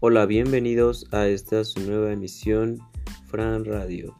Hola, bienvenidos a esta su nueva emisión Fran Radio.